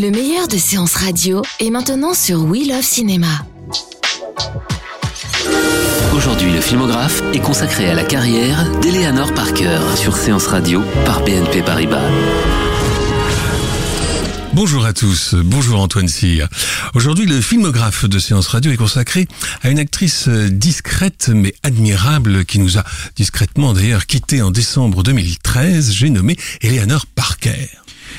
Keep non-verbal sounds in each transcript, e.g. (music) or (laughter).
Le meilleur de séances radio est maintenant sur We Love Cinéma. Aujourd'hui, le filmographe est consacré à la carrière d'Eleanor Parker sur Séance Radio par BNP Paribas. Bonjour à tous, bonjour Antoine Cyr. Aujourd'hui, le filmographe de Séance Radio est consacré à une actrice discrète mais admirable qui nous a discrètement d'ailleurs quitté en décembre 2013. J'ai nommé Eleanor Parker.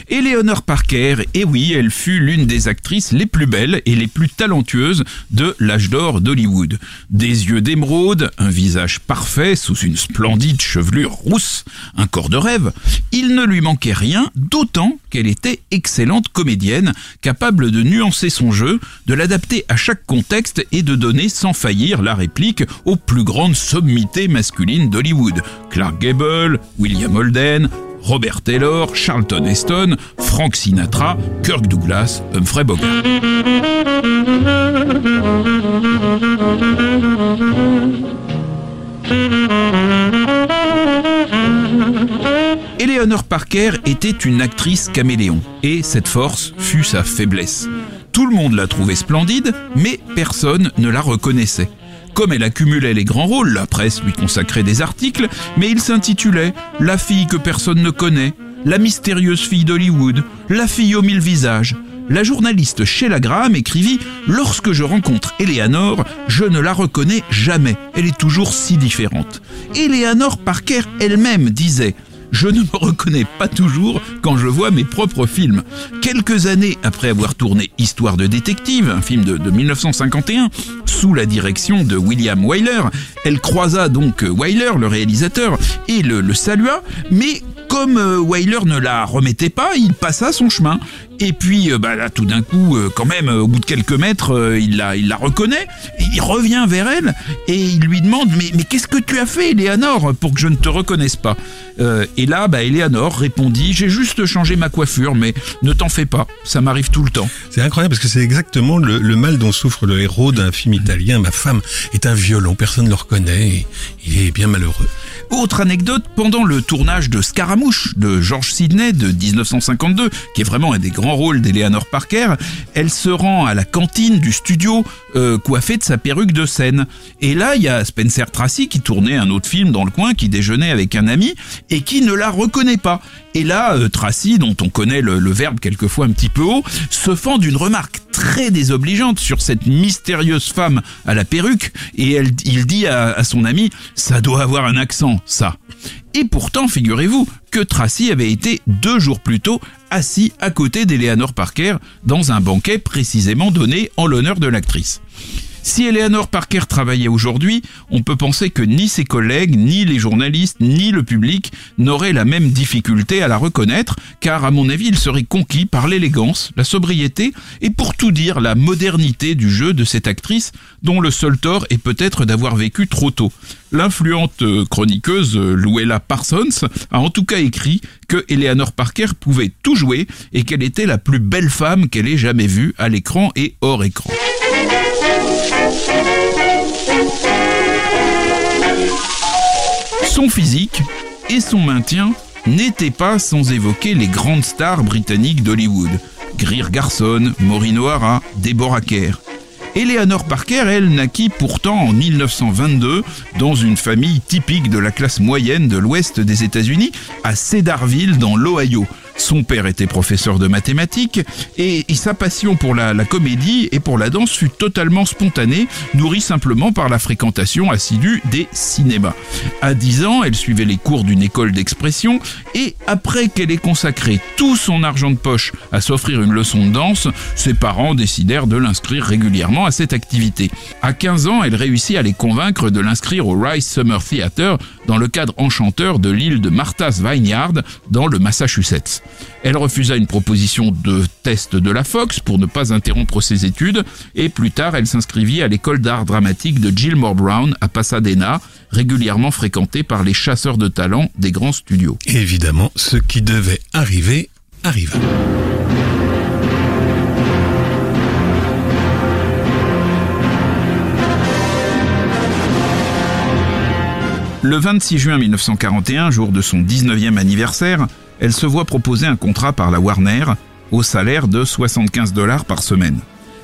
Eleanor Parker, et oui, elle fut l'une des actrices les plus belles et les plus talentueuses de l'âge d'or d'Hollywood. Des yeux d'émeraude, un visage parfait sous une splendide chevelure rousse, un corps de rêve, il ne lui manquait rien, d'autant qu'elle était excellente comédienne, capable de nuancer son jeu, de l'adapter à chaque contexte et de donner sans faillir la réplique aux plus grandes sommités masculines d'Hollywood. Clark Gable, William Holden, Robert Taylor, Charlton Heston, Frank Sinatra, Kirk Douglas, Humphrey Bogart. Eleanor Parker était une actrice caméléon, et cette force fut sa faiblesse. Tout le monde la trouvait splendide, mais personne ne la reconnaissait. Comme elle accumulait les grands rôles, la presse lui consacrait des articles, mais il s'intitulait La fille que personne ne connaît, La mystérieuse fille d'Hollywood, La fille aux mille visages. La journaliste Sheila Graham écrivit Lorsque je rencontre Eleanor, je ne la reconnais jamais. Elle est toujours si différente. Eleanor Parker elle-même disait je ne me reconnais pas toujours quand je vois mes propres films. Quelques années après avoir tourné Histoire de détective, un film de, 1951, sous la direction de William Wyler, elle croisa donc Wyler, le réalisateur, et le, le salua, mais comme euh, Wyler ne la remettait pas, il passa son chemin. Et puis, euh, bah, tout d'un coup, euh, quand même, au bout de quelques mètres, il, la, reconnaît. il revient vers elle et il lui demande Mais, qu'est-ce que tu as fait, Eleanor, pour que je ne te reconnaisse pas? Et là, bah, Eleanor répondit J'ai juste changé ma coiffure, mais ne t'en fais pas, ça m'arrive tout le temps. C'est incroyable parce que c'est exactement le, mal dont souffre le héros d'un film italien. Ma femme est un violon, personne ne le reconnaît et il est bien malheureux. Autre anecdote, pendant le tournage de Scaramouche de George Sidney de 1952, qui est vraiment un des grands rôles d'Eleanor Parker, elle se rend à la cantine du studio euh, coiffée de sa perruque de scène. Et là, il y a Spencer Tracy qui tournait un autre film dans le coin, qui déjeunait avec un ami et qui ne la reconnaît pas. Et là, euh, Tracy, dont on connaît le, verbe quelquefois un petit peu haut, se fend d'une remarque très désobligeante sur cette mystérieuse femme à la perruque et il dit à, à son ami, ça doit avoir un accent, ça. Et pourtant, figurez-vous que Tracy avait été deux jours plus tôt assis à côté d'Eleanor Parker dans un banquet précisément donné en l'honneur de l'actrice. Si Eleanor Parker travaillait aujourd'hui, on peut penser que ni ses collègues, ni les journalistes, ni le public n'auraient la même difficulté à la reconnaître, car à mon avis, il serait conquis par l'élégance, la sobriété et pour tout dire la modernité du jeu de cette actrice dont le seul tort est peut-être d'avoir vécu trop tôt. L'influente chroniqueuse Luella Parsons a en tout cas écrit que Eleanor Parker pouvait tout jouer et qu'elle était la plus belle femme qu'elle ait jamais vue à l'écran et hors écran. Son physique et son maintien n'étaient pas sans évoquer les grandes stars britanniques d'Hollywood. Greer Garson, Maureen O'Hara, Deborah Kerr. Eleanor Parker, elle, naquit pourtant en 1922 dans une famille typique de la classe moyenne de l'ouest des États-Unis, à Cedarville, dans l'Ohio. Son père était professeur de mathématiques et, sa passion pour la, la, comédie et pour la danse fut totalement spontanée, nourrie simplement par la fréquentation assidue des cinémas. À 10 ans, elle suivait les cours d'une école d'expression et après qu'elle ait consacré tout son argent de poche à s'offrir une leçon de danse, ses parents décidèrent de l'inscrire régulièrement à cette activité. À 15 ans, elle réussit à les convaincre de l'inscrire au Rice Summer Theater dans le cadre enchanteur de l'île de Martha's Vineyard dans le Massachusetts. Elle refusa une proposition de test de la Fox pour ne pas interrompre ses études et plus tard elle s'inscrivit à l'école d'art dramatique de Gilmore Brown à Pasadena, régulièrement fréquentée par les chasseurs de talent des grands studios. évidemment, ce qui devait arriver arriva. Le 26 juin 1941, jour de son 19e anniversaire, elle se voit proposer un contrat par la Warner au salaire de 75 dollars par semaine.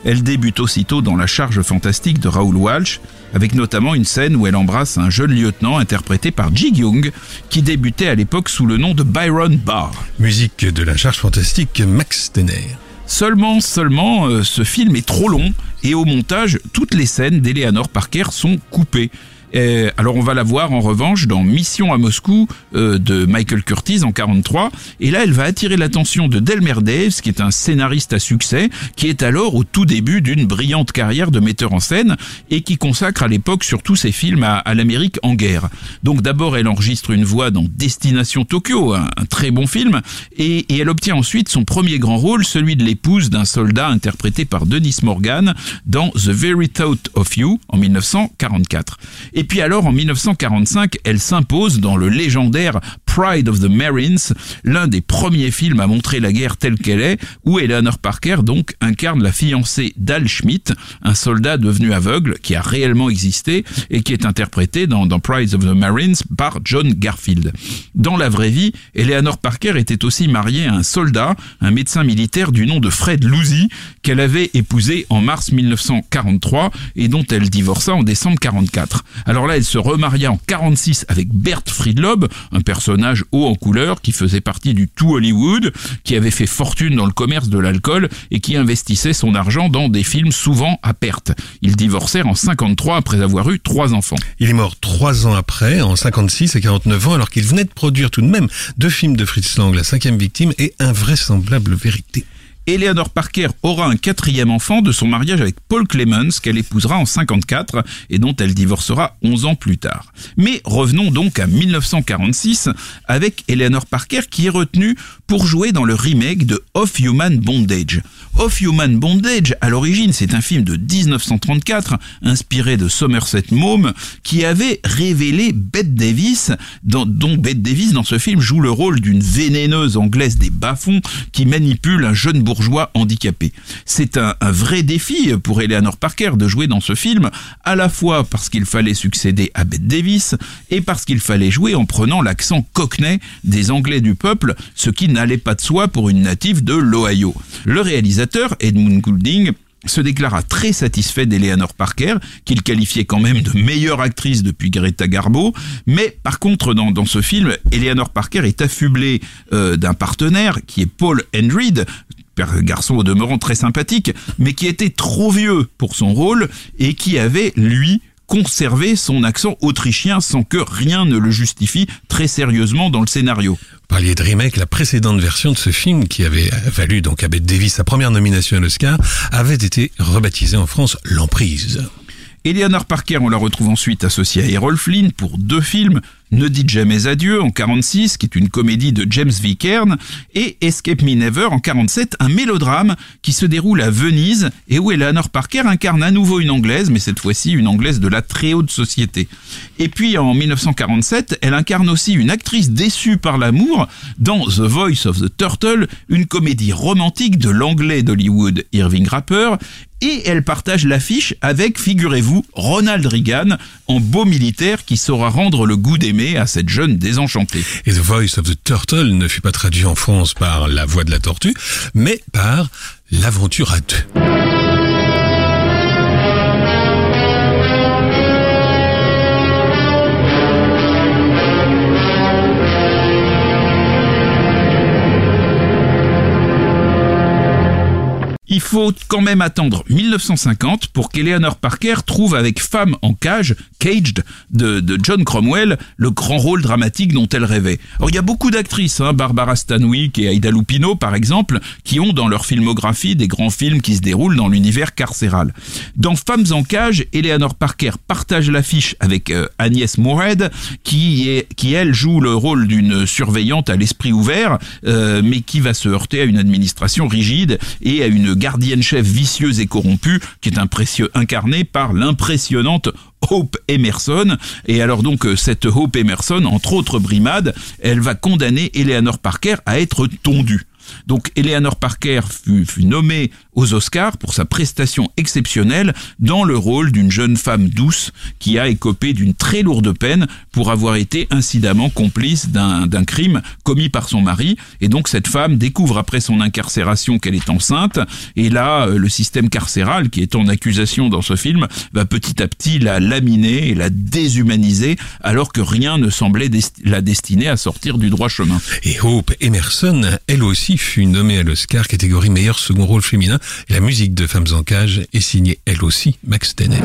Elle débute aussitôt dans la charge fantastique de Raoul Walsh, avec notamment une scène où elle embrasse un jeune lieutenant interprété par Jig Young, qui débutait à l'époque sous le nom de Byron Barr. Musique de la charge fantastique Max Tener. Seulement, seulement, euh, ce film est trop long et au montage, toutes les scènes d'Eleanor Parker sont coupées. Euh, alors on va la voir en revanche dans Mission à Moscou euh, de Michael Curtis en 43. Et là, elle va attirer l'attention de Delmer Daves, qui est un scénariste à succès, qui est alors au tout début d'une brillante carrière de metteur en scène et qui consacre à l'époque surtout ses films à, l'Amérique en guerre. Donc d'abord, elle enregistre une voix dans Destination Tokyo, un, très bon film, et, et elle obtient ensuite son premier grand rôle, celui de l'épouse d'un soldat interprété par Denis Morgan dans The Very Thought of You en 1944. Et puis alors, en 1945, elle s'impose dans le légendaire Pride of the Marines, l'un des premiers films à montrer la guerre telle qu'elle est, où Eleanor Parker donc incarne la fiancée d'Al Schmidt, un soldat devenu aveugle qui a réellement existé et qui est interprété dans, dans Pride of the Marines par John Garfield. Dans la vraie vie, Eleanor Parker était aussi mariée à un soldat, un médecin militaire du nom de Fred Louzy, qu'elle avait épousé en mars 1943 et dont elle divorça en décembre 44. Alors là, elle se remaria en 46 avec Bert Friedlob, un personnage haut en couleur qui faisait partie du tout Hollywood, qui avait fait fortune dans le commerce de l'alcool et qui investissait son argent dans des films souvent à perte. Ils divorcèrent en 53 après avoir eu trois enfants. Il est mort trois ans après, en 56 et 49 ans, alors qu'il venait de produire tout de même deux films de Fritz Lang, La cinquième victime et Invraisemblable vérité. Eleanor Parker aura un quatrième enfant de son mariage avec Paul Clemens qu'elle épousera en 54 et dont elle divorcera 11 ans plus tard. Mais revenons donc à 1946 avec Eleanor Parker qui est retenue pour jouer dans le remake de Of Human Bondage. Of Human Bondage, à l'origine, c'est un film de 1934 inspiré de Somerset Maugham qui avait révélé Bette Davis, dont Bette Davis dans ce film joue le rôle d'une vénéneuse anglaise des bas-fonds qui manipule un jeune bourgeois bourgeois handicapé. C'est un, vrai défi pour Eleanor Parker de jouer dans ce film, à la fois parce qu'il fallait succéder à Bette Davis et parce qu'il fallait jouer en prenant l'accent cockney des Anglais du peuple, ce qui n'allait pas de soi pour une native de l'Ohio. Le réalisateur, Edmund Goulding, se déclara très satisfait d'Eleanor Parker, qu'il qualifiait quand même de meilleure actrice depuis Greta Garbo, mais par contre dans, dans ce film, Eleanor Parker est affublée euh, d'un partenaire qui est Paul Hendrid, garçon au demeurant très sympathique, mais qui était trop vieux pour son rôle et qui avait, lui, conservé son accent autrichien sans que rien ne le justifie très sérieusement dans le scénario. Vous parliez de remake, la précédente version de ce film, qui avait valu donc à Bette Davis sa première nomination à l'Oscar, avait été rebaptisée en France L'Emprise. Eleanor Parker, on la retrouve ensuite associée à Errol Flynn pour deux films, Ne dites jamais adieu en 46, qui est une comédie de James Vickern, et Escape Me Never en 47, un mélodrame qui se déroule à Venise et où Eleanor Parker incarne à nouveau une anglaise, mais cette fois-ci une anglaise de la très haute société. Et puis en 1947, elle incarne aussi une actrice déçue par l'amour dans The Voice of the Turtle, une comédie romantique de l'anglais d'Hollywood Irving Rapper, et elle partage l'affiche avec, figurez-vous, Ronald Reagan en beau militaire qui saura rendre le goût d'aimer à cette jeune désenchantée. Et The Voice of the Turtle ne fut pas traduit en France par La voix de la tortue, mais par L'aventure à deux. Il faut quand même attendre 1950 pour qu'Eleanor Parker trouve avec Femme en cage, Caged, de, John Cromwell, le grand rôle dramatique dont elle rêvait. Alors il y a beaucoup d'actrices, hein, Barbara Stanwyck et Aida Lupino par exemple, qui ont dans leur filmographie des grands films qui se déroulent dans l'univers carcéral. Dans Femmes en cage, Eleanor Parker partage l'affiche avec euh, Agnès Moorhead, qui, est, qui elle joue le rôle d'une surveillante à l'esprit ouvert, euh, mais qui va se heurter à une administration rigide et à une gardienne-chef vicieuse et corrompue, qui est un précieux incarné par l'impressionnante Hope Emerson. Et alors donc euh, cette Hope Emerson, entre autres brimades, elle va condamner Eleanor Parker à être tondue. Donc Eleanor Parker fut, fut, nommée aux Oscars pour sa prestation exceptionnelle dans le rôle d'une jeune femme douce qui a écopé d'une très lourde peine pour avoir été incidemment complice d'un crime commis par son mari. Et donc cette femme découvre après son incarcération qu'elle est enceinte. Et là, euh, le système carcéral, qui est en accusation dans ce film, va petit à petit la laminer et la déshumaniser alors que rien ne semblait la destiner à sortir du droit chemin. Et Hope Emerson, elle aussi, fut nommée à l'Oscar catégorie meilleur second rôle féminin la musique de Femmes en cage est signée elle aussi Max Tenet.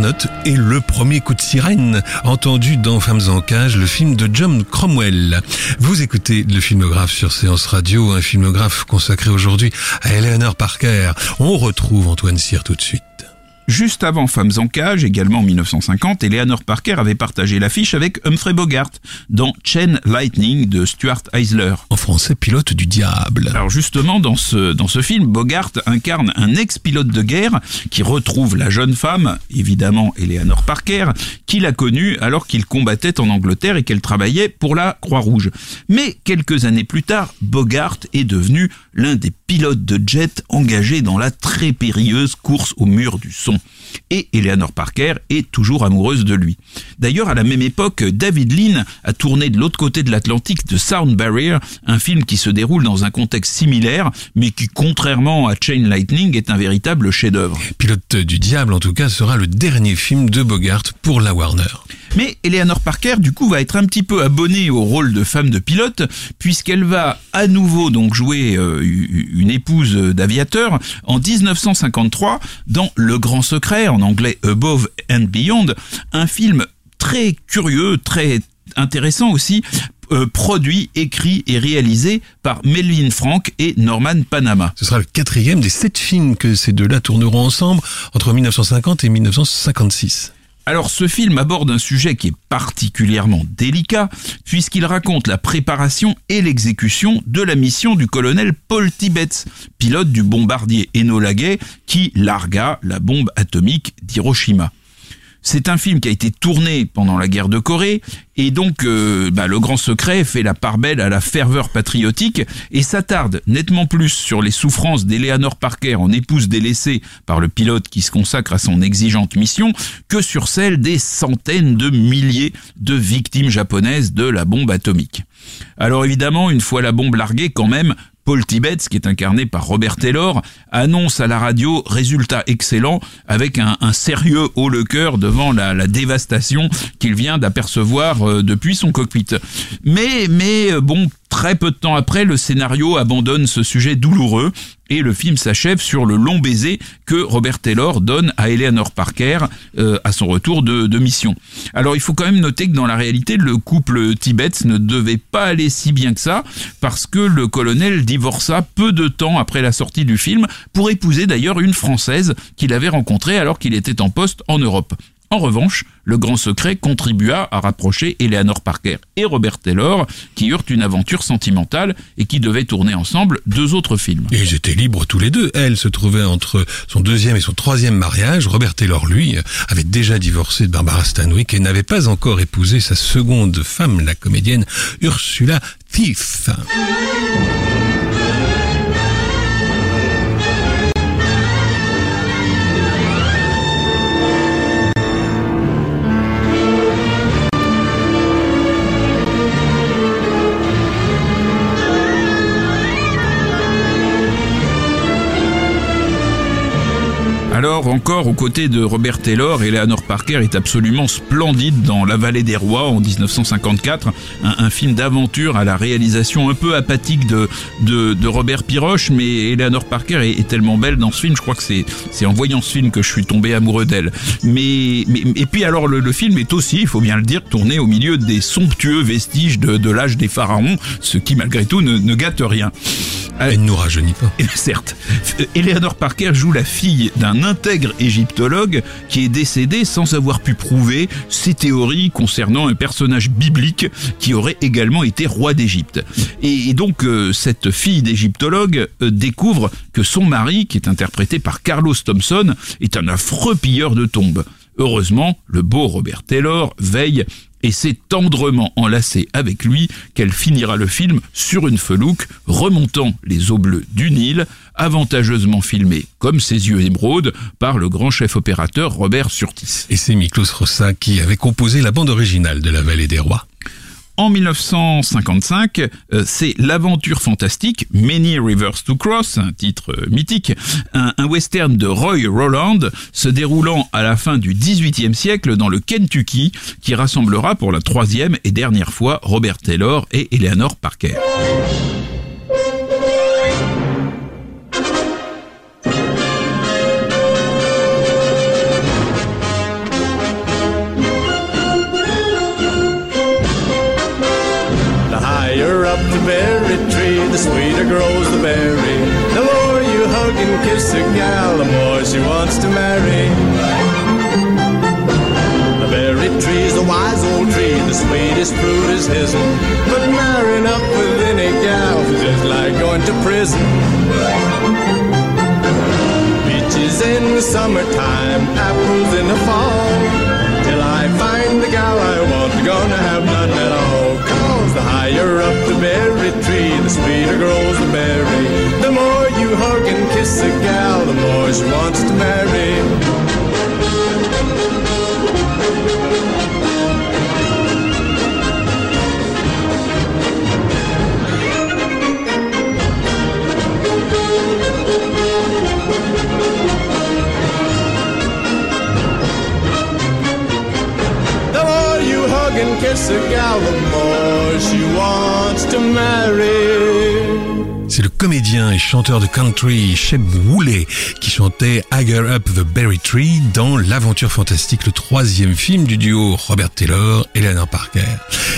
Note et le premier coup de sirène entendu dans Femmes en cage, le film de John Cromwell. Vous écoutez le filmographe sur Séance Radio, un filmographe consacré aujourd'hui à Eleanor Parker. On retrouve Antoine Cyr tout de suite. Juste avant Femmes en cage, également en 1950, Eleanor Parker avait partagé l'affiche avec Humphrey Bogart dans Chain Lightning de Stuart Eisler. En français, pilote du diable. Alors justement, dans ce, dans ce film, Bogart incarne un ex-pilote de guerre qui retrouve la jeune femme, évidemment Eleanor Parker, qu'il a connue alors qu'il combattait en Angleterre et qu'elle travaillait pour la Croix-Rouge. Mais quelques années plus tard, Bogart est devenu l'un des pilotes de jet engagés dans la très périlleuse course au mur du son et Eleanor Parker est toujours amoureuse de lui. D'ailleurs, à la même époque, David Lean a tourné de l'autre côté de l'Atlantique de Sound Barrier, un film qui se déroule dans un contexte similaire, mais qui, contrairement à Chain Lightning, est un véritable chef-d'œuvre. Pilote du diable, en tout cas, sera le dernier film de Bogart pour la Warner. Mais Eleanor Parker, du coup, va être un petit peu abonnée au rôle de femme de pilote, puisqu'elle va à nouveau donc jouer euh, une épouse d'aviateur en 1953 dans Le Grand Secret, en anglais Above and Beyond, un film très curieux, très intéressant aussi, euh, produit, écrit et réalisé par Melvin Frank et Norman Panama. Ce sera le quatrième des sept films que ces deux-là tourneront ensemble entre 1950 et 1956. Alors ce film aborde un sujet qui est particulièrement délicat puisqu'il raconte la préparation et l'exécution de la mission du colonel Paul Tibbets, pilote du bombardier Enola Gay qui largua la bombe atomique d'Hiroshima. C'est un film qui a été tourné pendant la guerre de Corée et donc euh, bah, le grand secret fait la part belle à la ferveur patriotique et s'attarde nettement plus sur les souffrances d'Eleanor Parker en épouse délaissée par le pilote qui se consacre à son exigeante mission que sur celle des centaines de milliers de victimes japonaises de la bombe atomique. Alors évidemment, une fois la bombe larguée, quand même, Paul Tibbets, qui est incarné par Robert Taylor, annonce à la radio résultat excellent avec un, sérieux haut le cœur devant la, la dévastation qu'il vient d'apercevoir euh, depuis son cockpit. Mais, mais euh, bon, Très peu de temps après, le scénario abandonne ce sujet douloureux et le film s'achève sur le long baiser que Robert Taylor donne à Eleanor Parker euh, à son retour de, de, mission. Alors il faut quand même noter que dans la réalité, le couple Tibet ne devait pas aller si bien que ça parce que le colonel divorça peu de temps après la sortie du film pour épouser d'ailleurs une Française qu'il avait rencontrée alors qu'il était en poste en Europe. En revanche, le grand secret contribua à rapprocher Eleanor Parker et Robert Taylor, qui eurent une aventure sentimentale et qui devaient tourner ensemble deux autres films. Ils étaient libres tous les deux. Elle se trouvait entre son deuxième et son troisième mariage. Robert Taylor, lui, avait déjà divorcé de Barbara Stanwyck et n'avait pas encore épousé sa seconde femme, la comédienne Ursula Thief. Encore aux côtés de Robert Taylor, Eleanor Parker est absolument splendide dans La Vallée des Rois en 1954, un, un film d'aventure à la réalisation un peu apathique de, de, de Robert Piroche, mais Eleanor Parker est, est, tellement belle dans ce film, je crois que c'est, en voyant ce film que je suis tombé amoureux d'elle. Mais, mais, et puis alors le, le, film est aussi, il faut bien le dire, tourné au milieu des somptueux vestiges de, de l'âge des pharaons, ce qui malgré tout ne, ne gâte rien. Elle ne nous rajeunit pas. (laughs) Certes. Eleanor Parker joue la fille d'un intègre égyptologue qui est décédé sans avoir pu prouver ses théories concernant un personnage biblique qui aurait également été roi d'Égypte. Et donc euh, cette fille d'égyptologue euh, découvre que son mari, qui est interprété par Carlos Thompson, est un affreux pilleur de tombes. Heureusement, le beau Robert Taylor veille et c'est tendrement enlacé avec lui qu'elle finira le film sur une felouque remontant les eaux bleues du Nil, avantageusement filmé comme ses yeux émeraudes par le grand chef opérateur Robert Surtis. Et c'est Miklos Rossa qui avait composé la bande originale de La Vallée des Rois. En 1955, euh, c'est l'aventure fantastique Many Rivers to Cross, un titre euh, mythique, un, un, western de Roy Roland se déroulant à la fin du XVIIIe siècle dans le Kentucky, qui rassemblera pour la troisième et dernière fois Robert Taylor et Eleanor Parker. Berry tree, the sweeter grows the berry. The more you hug and kiss a gal, the more she wants to marry. The berry tree's a wise old tree, the sweetest fruit is his'n. But marrying up with any gal is just like going to prison. Peaches in the summertime, apples in the fall. Till I find the gal I want, gonna have none at all. The higher up the berry tree, the sweeter grows the berry. The more you hug and kiss a gal, the more she wants to marry. C'est le comédien et chanteur de country Shep Woolley qui chantait Higher Up the Berry Tree dans L'aventure fantastique, le troisième film du duo Robert Taylor et Eleanor Parker.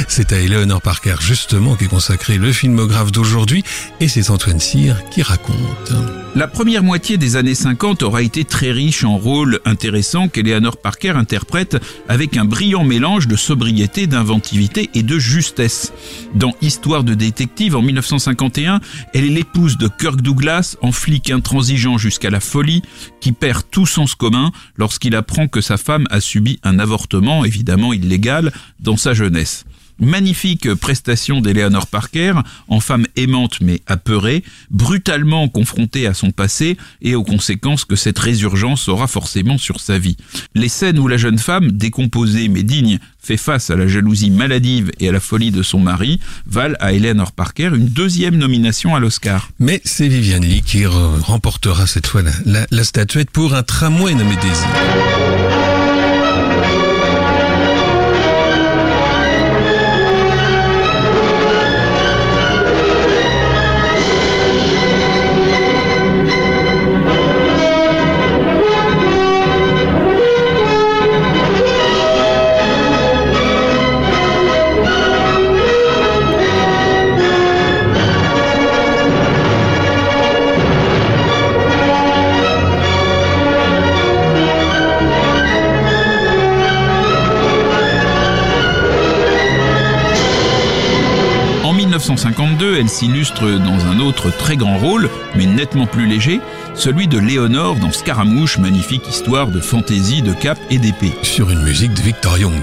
C'est à Eleanor Parker justement qu'est consacré le filmographe d'aujourd'hui et c'est Antoine Cyr qui raconte. La première moitié des années 50 aura été très riche en rôles intéressants qu'Eleanor Parker interprète avec un brillant mélange de sobriété, d'inventivité et de justesse. Dans Histoire de détective en 1951, elle est l'épouse de Kirk Douglas, en flic intransigeant jusqu'à la folie, qui perd tout sens commun lorsqu'il apprend que sa femme a subi un avortement, évidemment illégal, dans sa jeunesse. Magnifique prestation d'Eleanor Parker, en femme aimante mais apeurée, brutalement confrontée à son passé et aux conséquences que cette résurgence aura forcément sur sa vie. Les scènes où la jeune femme, décomposée mais digne, fait face à la jalousie maladive et à la folie de son mari, valent à Eleanor Parker une deuxième nomination à l'Oscar. Mais c'est Viviane Lee qui remportera cette fois la, la, statuette pour un tramway nommé Désir. 1952, elle s'illustre dans un autre très grand rôle, mais nettement plus léger, celui de Léonore dans Scaramouche, magnifique histoire de fantaisie, de cap et d'épée. Sur une musique de Victor Young.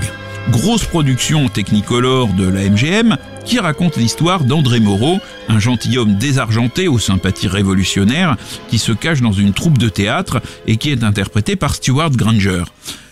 Grosse production technicolor de la MGM qui raconte l'histoire d'André Moreau, un gentilhomme désargenté aux sympathies révolutionnaires qui se cache dans une troupe de théâtre et qui est interprété par Stuart Granger.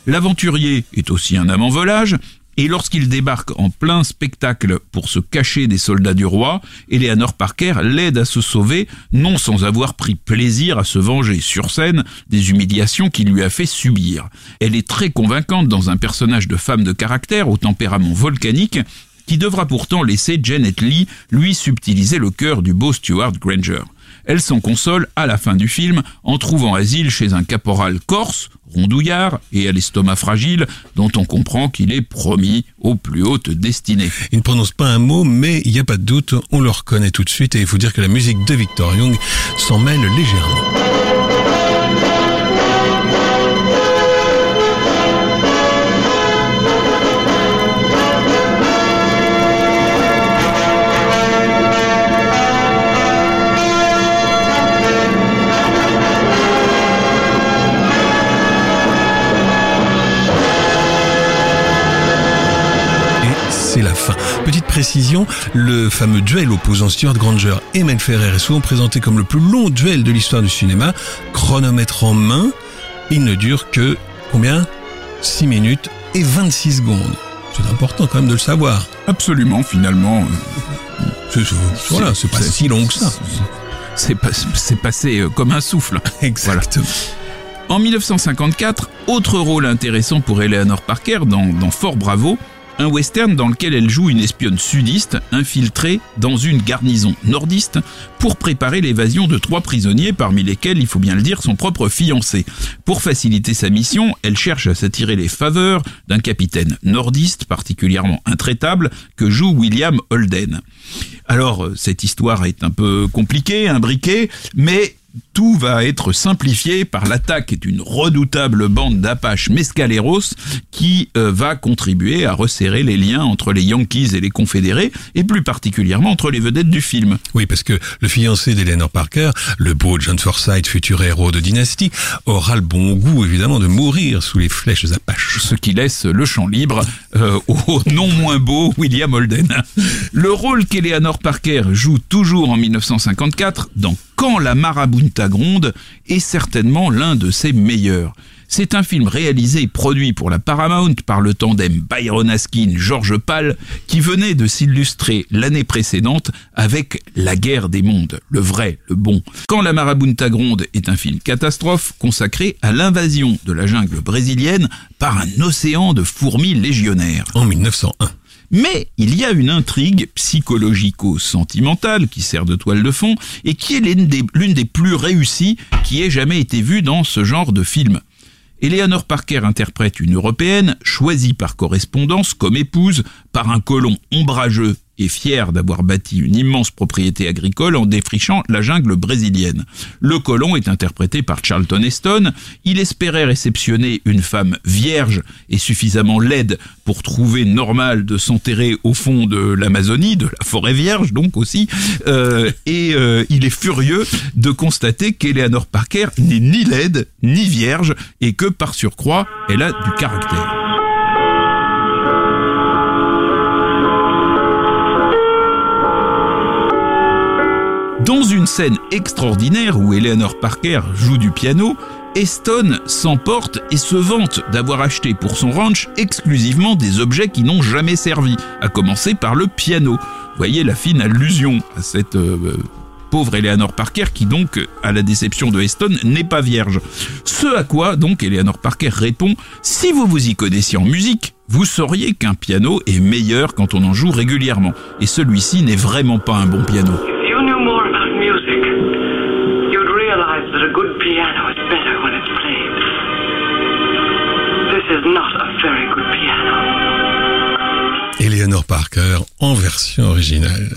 L'aventurier est aussi un amant volage Et lorsqu'il débarque en plein spectacle pour se cacher des soldats du roi, Eleanor Parker l'aide à se sauver, non sans avoir pris plaisir à se venger sur scène des humiliations qu'il lui a fait subir. Elle est très convaincante dans un personnage de femme de caractère au tempérament volcanique qui devra pourtant laisser Janet Lee lui subtiliser le cœur du beau Stuart Granger. Elle s'en console à la fin du film en trouvant asile chez un caporal corse, rondouillard et à l'estomac fragile, dont on comprend qu'il est promis aux plus hautes destinées. Il ne prononce pas un mot, mais il n'y a pas de doute, on le reconnaît tout de suite et il faut dire que la musique de Victor Young s'en mêle légèrement. C'est la fin. Petite précision, le fameux duel opposant Stuart Granger et Mel Ferrer est souvent présenté comme le plus long duel de l'histoire du cinéma, chronomètre en main. Il ne dure que combien? 6 minutes et 26 secondes. C'est important quand même de le savoir. Absolument, finalement, voilà, c'est pas si long que ça. c'est pas- c'est passé euh, comme un souffle. (laughs) Exactement. En 1954, autre rôle intéressant pour Eleanor Parker dans, dans Fort Bravo, un western dans lequel elle joue une espionne sudiste infiltrée dans une garnison nordiste pour préparer l'évasion de trois prisonniers parmi lesquels, il faut bien le dire, son propre fiancé. Pour faciliter sa mission, elle cherche à s'attirer les faveurs d'un capitaine nordiste particulièrement intraitable que joue William Holden. Alors, euh, cette histoire est un peu compliquée, imbriquée, mais tout va être simplifié par l'attaque d'une redoutable bande d'Apaches Mescaleros qui euh, va contribuer à resserrer les liens entre les Yankees et les Confédérés et plus particulièrement entre les vedettes du film. Oui, parce que le fiancé d'Eleanor Parker, le beau John Forsythe, futur héros de dynastie, aura le bon goût évidemment de mourir sous les flèches apaches. ce qui laisse le champ libre euh, au non moins beau William Holden. Le rôle qu'Eleanor Parker joue toujours en 1954 dans Quand la marabunta gronde est certainement l'un de ses meilleurs. C'est un film réalisé et produit pour la Paramount par le tandem Byron Askin George Pal qui venait de s'illustrer l'année précédente avec La guerre des mondes, le vrai, le bon. Quand la marabunta gronde est un film catastrophe consacré à l'invasion de la jungle brésilienne par un océan de fourmis légionnaires. En 1901. Mais il y a une intrigue psychologico-sentimentale qui sert de toile de fond et qui est l'une des, plus réussies qui ait jamais été vue dans ce genre de film. Eleanor Parker interprète une Européenne choisie par correspondance comme épouse par un colon ombrageux et fier d'avoir bâti une immense propriété agricole en défrichant la jungle brésilienne. Le colon est interprété par Charlton Heston. Il espérait réceptionner une femme vierge et suffisamment laide pour trouver normal de s'enterrer au fond de l'Amazonie, de la forêt vierge donc aussi. Euh, et euh, il est furieux de constater qu'Eleanor Parker n'est ni laide ni vierge et que par surcroît elle a du caractère. Une scène extraordinaire où Eleanor Parker joue du piano, Eston s'emporte et se vante d'avoir acheté pour son ranch exclusivement des objets qui n'ont jamais servi, à commencer par le piano. Voyez la fine allusion à cette euh, pauvre Eleanor Parker qui donc, à la déception de Eston, n'est pas vierge. Ce à quoi donc Eleanor Parker répond Si vous vous y connaissiez en musique, vous sauriez qu'un piano est meilleur quand on en joue régulièrement. Et celui-ci n'est vraiment pas un bon piano. Parker en version originale.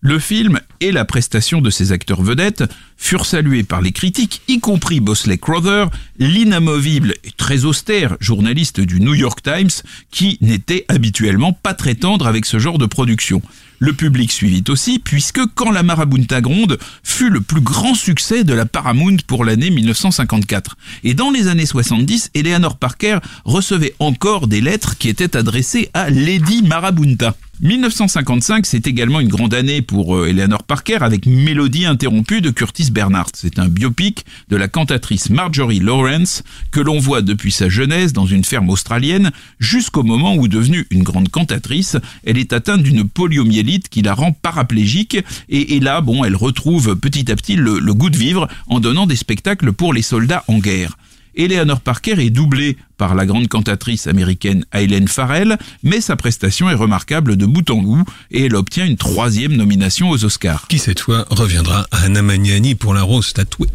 Le film et la prestation de ses acteurs vedettes furent salués par les critiques, y compris Bosley Crowther, l'inamovible et très austère journaliste du New York Times, qui n'était habituellement pas très tendre avec ce genre de production. Le public suivit aussi, puisque Quand la marabunta gronde fut le plus grand succès de la Paramount pour l'année 1954. Et dans les années 70, Eleanor Parker recevait encore des lettres qui étaient adressées à Lady Marabunta. 1955, c'est également une grande année pour euh, Eleanor Parker avec Mélodie interrompue de Curtis Bernhardt. C'est un biopic de la cantatrice Marjorie Lawrence que l'on voit depuis sa jeunesse dans une ferme australienne jusqu'au moment où, devenue une grande cantatrice, elle est atteinte d'une poliomyélite qui la rend paraplégique et, là, bon, elle retrouve petit à petit le goût de vivre en donnant des spectacles pour les soldats en guerre. Eleanor Parker est doublée par la grande cantatrice américaine Eileen Farrell, mais sa prestation est remarquable de bout en bout et elle obtient une troisième nomination aux Oscars. Qui cette fois reviendra à Anna Magnani pour la rose tatouée.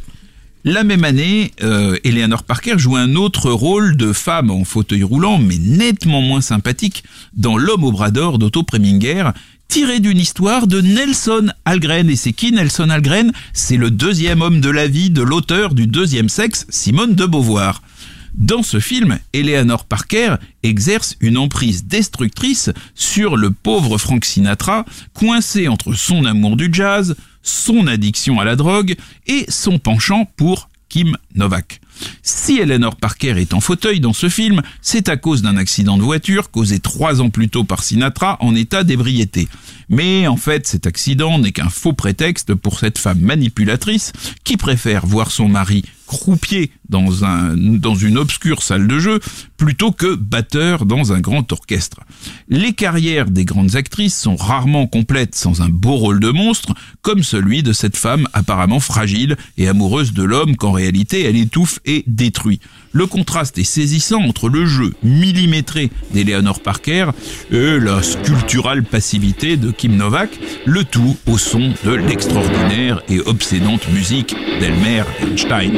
La même année, euh, Eleanor Parker joue un autre rôle de femme en fauteuil roulant, mais nettement moins sympathique, dans L'homme au bras d'or d'Otto Preminger, tiré d'une histoire de Nelson Algren. Et c'est qui Nelson Algren? C'est le deuxième homme de la vie de l'auteur du deuxième sexe, Simone de Beauvoir. Dans ce film, Eleanor Parker exerce une emprise destructrice sur le pauvre Frank Sinatra, coincé entre son amour du jazz, son addiction à la drogue et son penchant pour Kim Novak. Si Eleanor Parker est en fauteuil dans ce film, c'est à cause d'un accident de voiture causé trois ans plus tôt par Sinatra en état d'ébriété. Mais en fait, cet accident n'est qu'un faux prétexte pour cette femme manipulatrice qui préfère voir son mari croupier dans, un, dans une obscure salle de jeu plutôt que batteur dans un grand orchestre. Les carrières des grandes actrices sont rarement complètes sans un beau rôle de monstre, comme celui de cette femme apparemment fragile et amoureuse de l'homme qu'en réalité elle étouffe et détruit. Le contraste est saisissant entre le jeu millimétré d'Eleanor Parker et la sculpturale passivité de Kim Novak, le tout au son de l'extraordinaire et obsédante musique d'Elmer Einstein.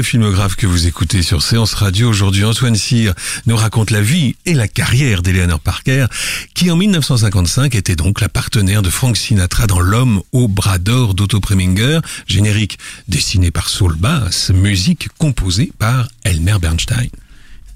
Le filmographe que vous écoutez sur Séance Radio. Aujourd'hui, Antoine Cyr nous raconte la vie et la carrière d'Eleanor Parker, qui en 1955 était donc la partenaire de Frank Sinatra dans L'homme au bras d'or d'Otto Preminger, générique dessiné par Saul Bass, musique composée par Elmer Bernstein.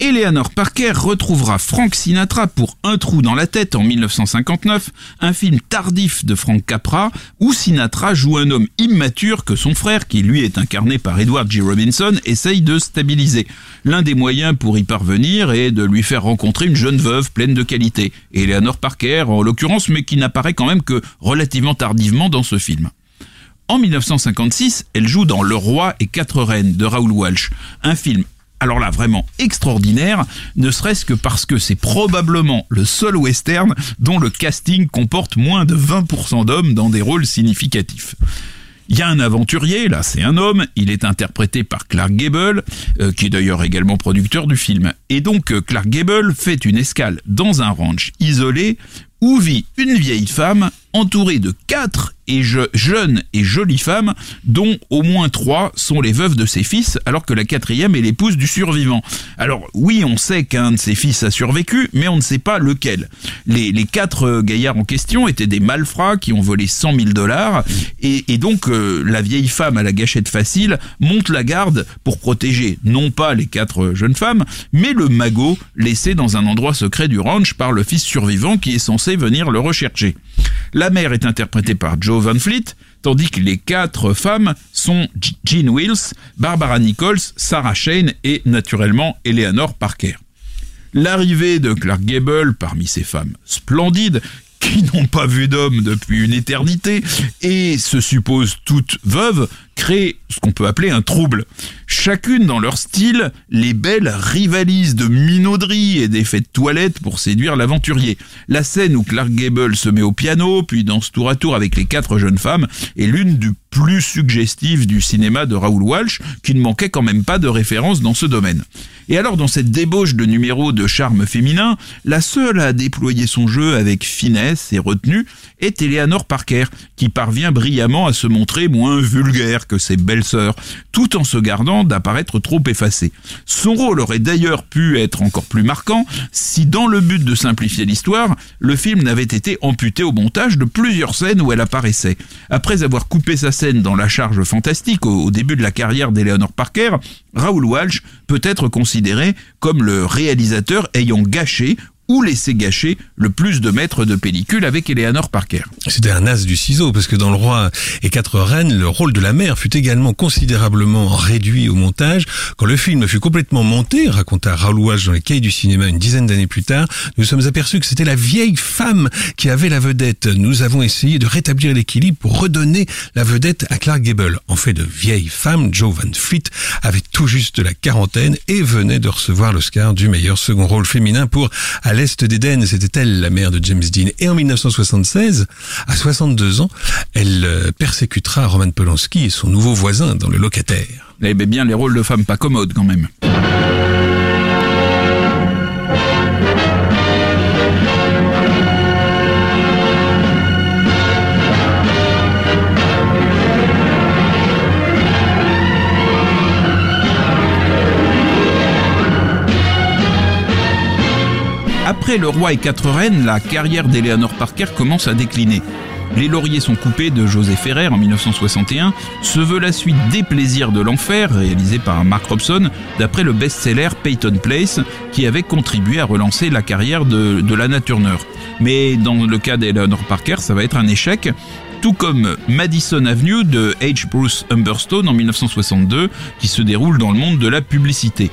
Eleanor Parker retrouvera Frank Sinatra pour Un trou dans la tête en 1959, un film tardif de Frank Capra où Sinatra joue un homme immature que son frère, qui lui est incarné par Edward G. Robinson, essaye de stabiliser. L'un des moyens pour y parvenir est de lui faire rencontrer une jeune veuve pleine de qualité, Eleanor Parker en l'occurrence, mais qui n'apparaît quand même que relativement tardivement dans ce film. En 1956, elle joue dans Le Roi et quatre reines de Raoul Walsh, un film alors là vraiment extraordinaire, ne serait-ce que parce que c'est probablement le seul western dont le casting comporte moins de 20% d'hommes dans des rôles significatifs. Il y a un aventurier, là c'est un homme, il est interprété par Clark Gable, euh, qui est d'ailleurs également producteur du film. Et donc euh, Clark Gable fait une escale dans un ranch isolé où vit une vieille femme entourée de quatre jeunes et jolies femmes, dont au moins trois sont les veuves de ses fils, alors que la quatrième est l'épouse du survivant. Alors oui, on sait qu'un de ses fils a survécu, mais on ne sait pas lequel. Les, quatre gaillards en question étaient des malfrats qui ont volé 100 000 dollars, et, donc euh, la vieille femme à la gâchette facile monte la garde pour protéger non pas les quatre jeunes femmes, mais le magot laissé dans un endroit secret du ranch par le fils survivant qui est censé venir le rechercher. La mère est interprétée par Joe Van Fleet, tandis que les quatre femmes sont Jean Wills, Barbara Nichols, Sarah Shane et naturellement Eleanor Parker. L'arrivée de Clark Gable parmi ces femmes splendides qui n'ont pas vu d'homme depuis une éternité et se supposent toutes veuves crée ce qu'on peut appeler un trouble. Chacune dans leur style, les belles rivalisent de minauderies et d'effets de toilette pour séduire l'aventurier. La scène où Clark Gable se met au piano, puis danse tour à tour avec les quatre jeunes femmes, est l'une du plus suggestives du cinéma de Raoul Walsh, qui ne manquait quand même pas de références dans ce domaine. Et alors, dans cette débauche de numéros de charme féminin, la seule à déployer son jeu avec finesse et retenue est Eleanor Parker, qui parvient brillamment à se montrer moins vulgaire que ses belles-sœurs, tout en se gardant d'apparaître trop effacée. Son rôle aurait d'ailleurs pu être encore plus marquant si, dans le but de simplifier l'histoire, le film n'avait été amputé au montage de plusieurs scènes où elle apparaissait. Après avoir coupé sa scène dans La Charge Fantastique au, au début de la carrière d'Eleanor Parker, Raoul Walsh peut être considéré comme le réalisateur ayant gâché ou laissé gâcher le plus de mètres de pellicule avec Eleanor Parker. C'était un as du ciseau, parce que dans Le Roi et Quatre Reines, le rôle de la mère fut également considérablement réduit au montage. Quand le film fut complètement monté, raconta Raoul Walsh dans les cahiers du cinéma une dizaine d'années plus tard, nous sommes aperçus que c'était la vieille femme qui avait la vedette. Nous avons essayé de rétablir l'équilibre pour redonner la vedette à Clark Gable. En fait de vieille femme, Joe Van Fleet avait tout juste la quarantaine et venait de recevoir l'Oscar du meilleur second rôle féminin pour À l'Est d'Éden, c'était elle la mère de James Dean. Et en 1976, à 62 ans, elle euh, persécutera Roman Polanski et son nouveau voisin dans Le Locataire. Elle aimait bien les rôles de femmes pas commodes quand même. Après Le Roi et Quatre Reines, la carrière d'Eleanor Parker commence à décliner. Les lauriers sont coupés de José Ferrer en 1961 se veut la suite des plaisirs de l'enfer réalisé par Mark Robson d'après le best-seller Peyton Place qui avait contribué à relancer la carrière de, de Lana Turner. Mais dans le cas d'Eleanor Parker, ça va être un échec tout comme Madison Avenue de H. Bruce Humberstone en 1962 qui se déroule dans le monde de la publicité.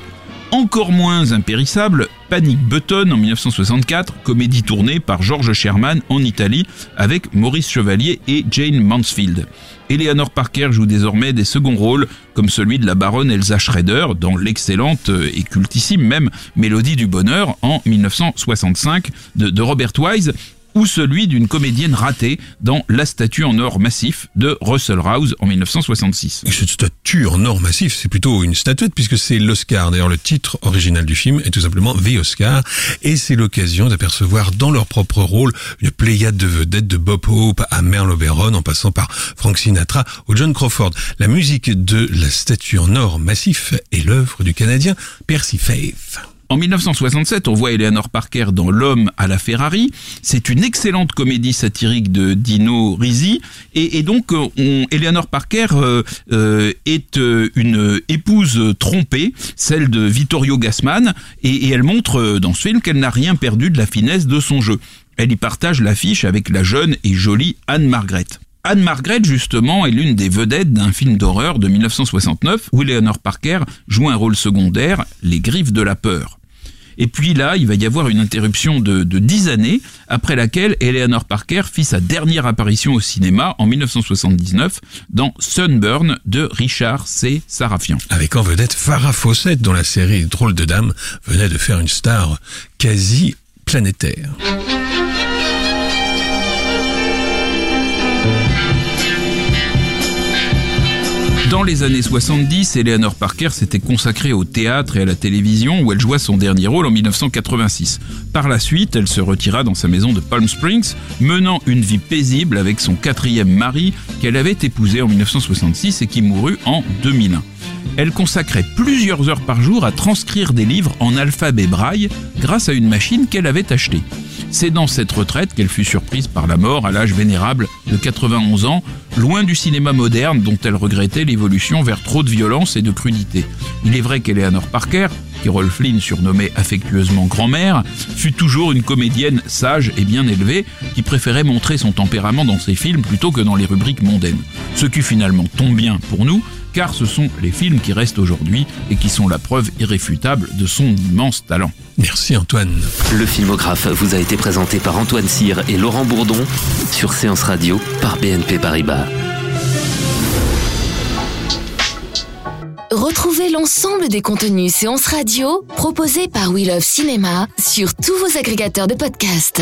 Encore moins impérissable, Panic Button en 1964, comédie tournée par George Sherman en Italie avec Maurice Chevalier et Jane Mansfield. Eleanor Parker joue désormais des seconds rôles comme celui de la baronne Elsa Schrader dans l'excellente et cultissime même Mélodie du bonheur en 1965 de, de Robert Wise ou celui d'une comédienne ratée dans La statue en or massif de Russell Rouse en 1966. Et cette statue en or massif, c'est plutôt une statuette puisque c'est l'Oscar. D'ailleurs, le titre original du film est tout simplement The Oscar et c'est l'occasion d'apercevoir dans leur propre rôle une pléiade de vedettes de Bob Hope à Merle Oberon en passant par Frank Sinatra ou John Crawford. La musique de la statue en or massif est l'œuvre du Canadien Percy Faith. En 1967, on voit Eleanor Parker dans L'homme à la Ferrari. C'est une excellente comédie satirique de Dino Risi. Et, donc, on, Eleanor Parker euh, euh, est euh, une épouse trompée, celle de Vittorio Gassman. Et, et elle montre dans ce film qu'elle n'a rien perdu de la finesse de son jeu. Elle y partage l'affiche avec la jeune et jolie Anne-Margaret. Anne-Margaret, justement, est l'une des vedettes d'un film d'horreur de 1969 où Eleanor Parker joue un rôle secondaire, Les Griffes de la Peur. Et puis là, il va y avoir une interruption de, de 10 années, après laquelle Eleanor Parker fit sa dernière apparition au cinéma en 1979 dans Sunburn de Richard C. Sarafian. Avec en vedette Farah Fawcett dont la série Drôle de Dame venait de faire une star quasi planétaire. Dans les années 70, Eleanor Parker s'était consacrée au théâtre et à la télévision où elle joua son dernier rôle en 1986. Par la suite, elle se retira dans sa maison de Palm Springs, menant une vie paisible avec son quatrième mari qu'elle avait épousé en 1966 et qui mourut en 2001. Elle consacrait plusieurs heures par jour à transcrire des livres en alphabet braille grâce à une machine qu'elle avait achetée. C'est dans cette retraite qu'elle fut surprise par la mort à l'âge vénérable de 91 ans, loin du cinéma moderne dont elle regrettait l'évolution vers trop de violence et de crudité. Il est vrai qu'Eleanor Parker Carol Flynn, surnommée affectueusement grand-mère, fut toujours une comédienne sage et bien élevée qui préférait montrer son tempérament dans ses films plutôt que dans les rubriques mondaines. Ce qui finalement tombe bien pour nous, car ce sont les films qui restent aujourd'hui et qui sont la preuve irréfutable de son immense talent. Merci Antoine. Le filmographe vous a été présenté par Antoine Cyr et Laurent Bourdon sur Séance Radio par BNP Paribas. Retrouvez l'ensemble des contenus séances radio proposés par We Love Cinéma sur tous vos agrégateurs de podcasts.